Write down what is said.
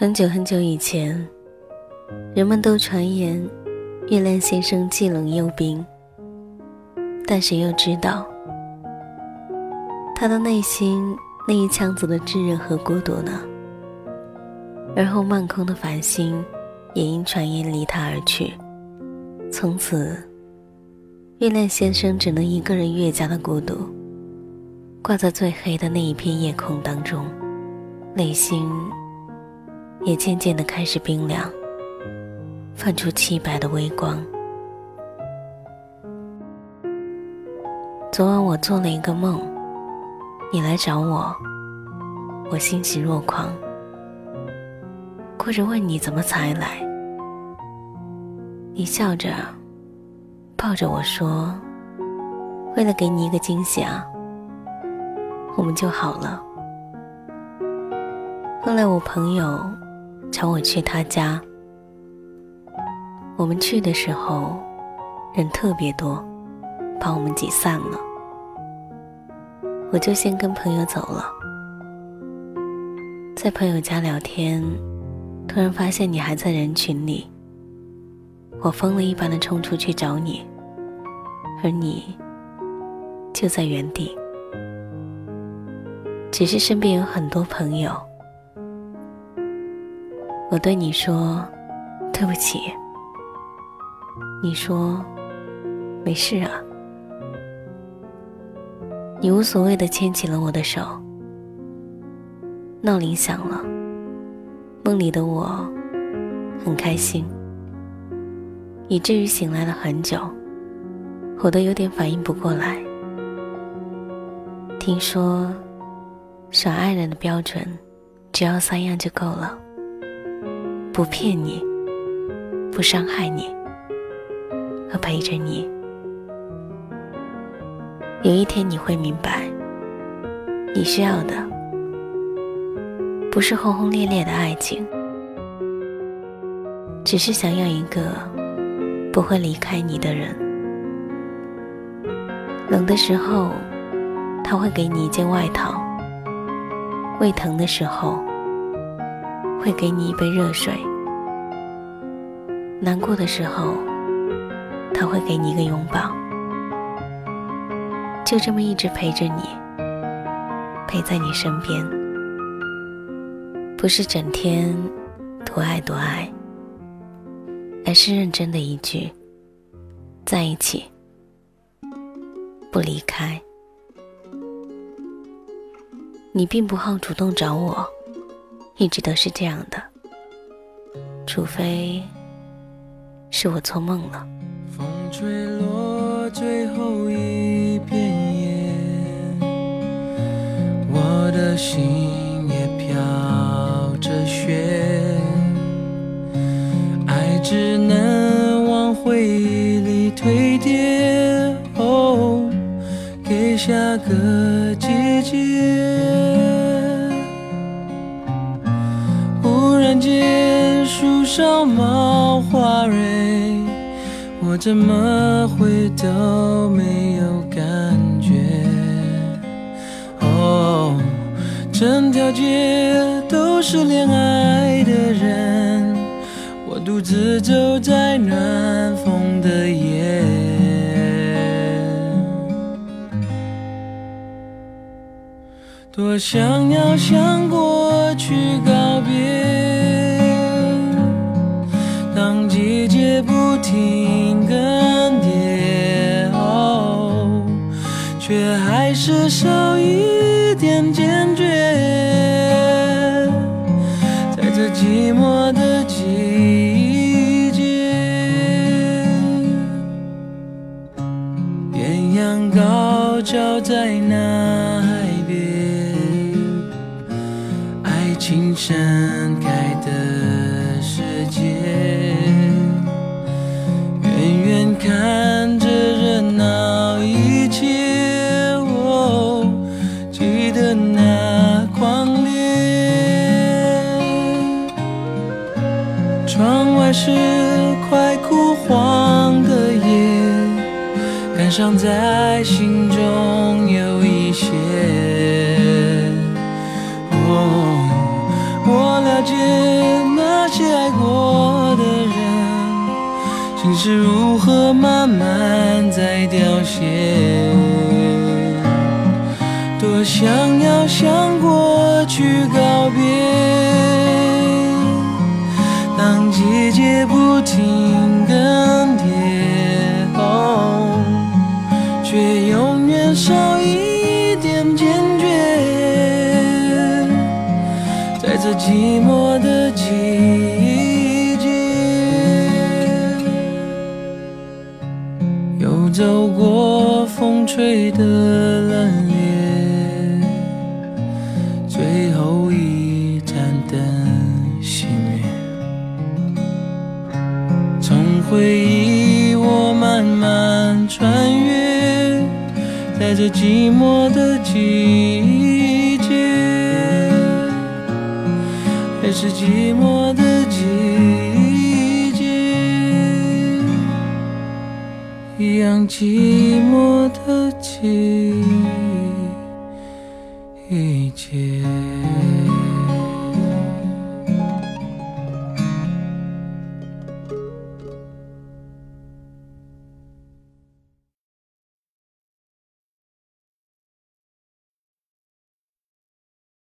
很久很久以前，人们都传言月亮先生既冷又冰，但谁又知道他的内心那一腔子的炙热和孤独呢？而后，漫空的繁星也因传言离他而去，从此，月亮先生只能一个人越加的孤独。挂在最黑的那一片夜空当中，内心也渐渐的开始冰凉，泛出漆白的微光。昨晚我做了一个梦，你来找我，我欣喜若狂，哭着问你怎么才来，你笑着抱着我说：“为了给你一个惊喜啊。”我们就好了。后来我朋友找我去他家，我们去的时候人特别多，把我们挤散了。我就先跟朋友走了，在朋友家聊天，突然发现你还在人群里，我疯了一般的冲出去找你，而你就在原地。只是身边有很多朋友，我对你说对不起，你说没事啊，你无所谓的牵起了我的手，闹铃响了，梦里的我很开心，以至于醒来了很久，我都有点反应不过来，听说。耍爱人的标准，只要三样就够了：不骗你，不伤害你，和陪着你。有一天你会明白，你需要的不是轰轰烈烈的爱情，只是想要一个不会离开你的人。冷的时候，他会给你一件外套。胃疼的时候，会给你一杯热水；难过的时候，他会给你一个拥抱。就这么一直陪着你，陪在你身边，不是整天多爱多爱，而是认真的一句：在一起，不离开。你并不好主动找我，一直都是这样的，除非是我做梦了。风吹落最后一片叶，我的心也飘着雪，爱只能往回忆里堆叠，哦，给下个季节。见树上冒花蕊，我怎么会都没有感觉？哦，整条街都是恋爱的人，我独自走在暖风的夜，多想要向过去告别。停更迭，却还是少一点坚决。在这寂寞的记得那狂烈。窗外是快枯黄的叶，感伤在心中有一些。哦，我了解那些爱过。心是如何慢慢在凋谢？多想要向过去告别，当季节不停更迭，却永远少一点坚决，在这寂寞的季。吹的冷冽，最后一盏灯熄灭。从回忆我慢慢穿越，在这寂寞的季节，还是寂寞的让寂寞的季节。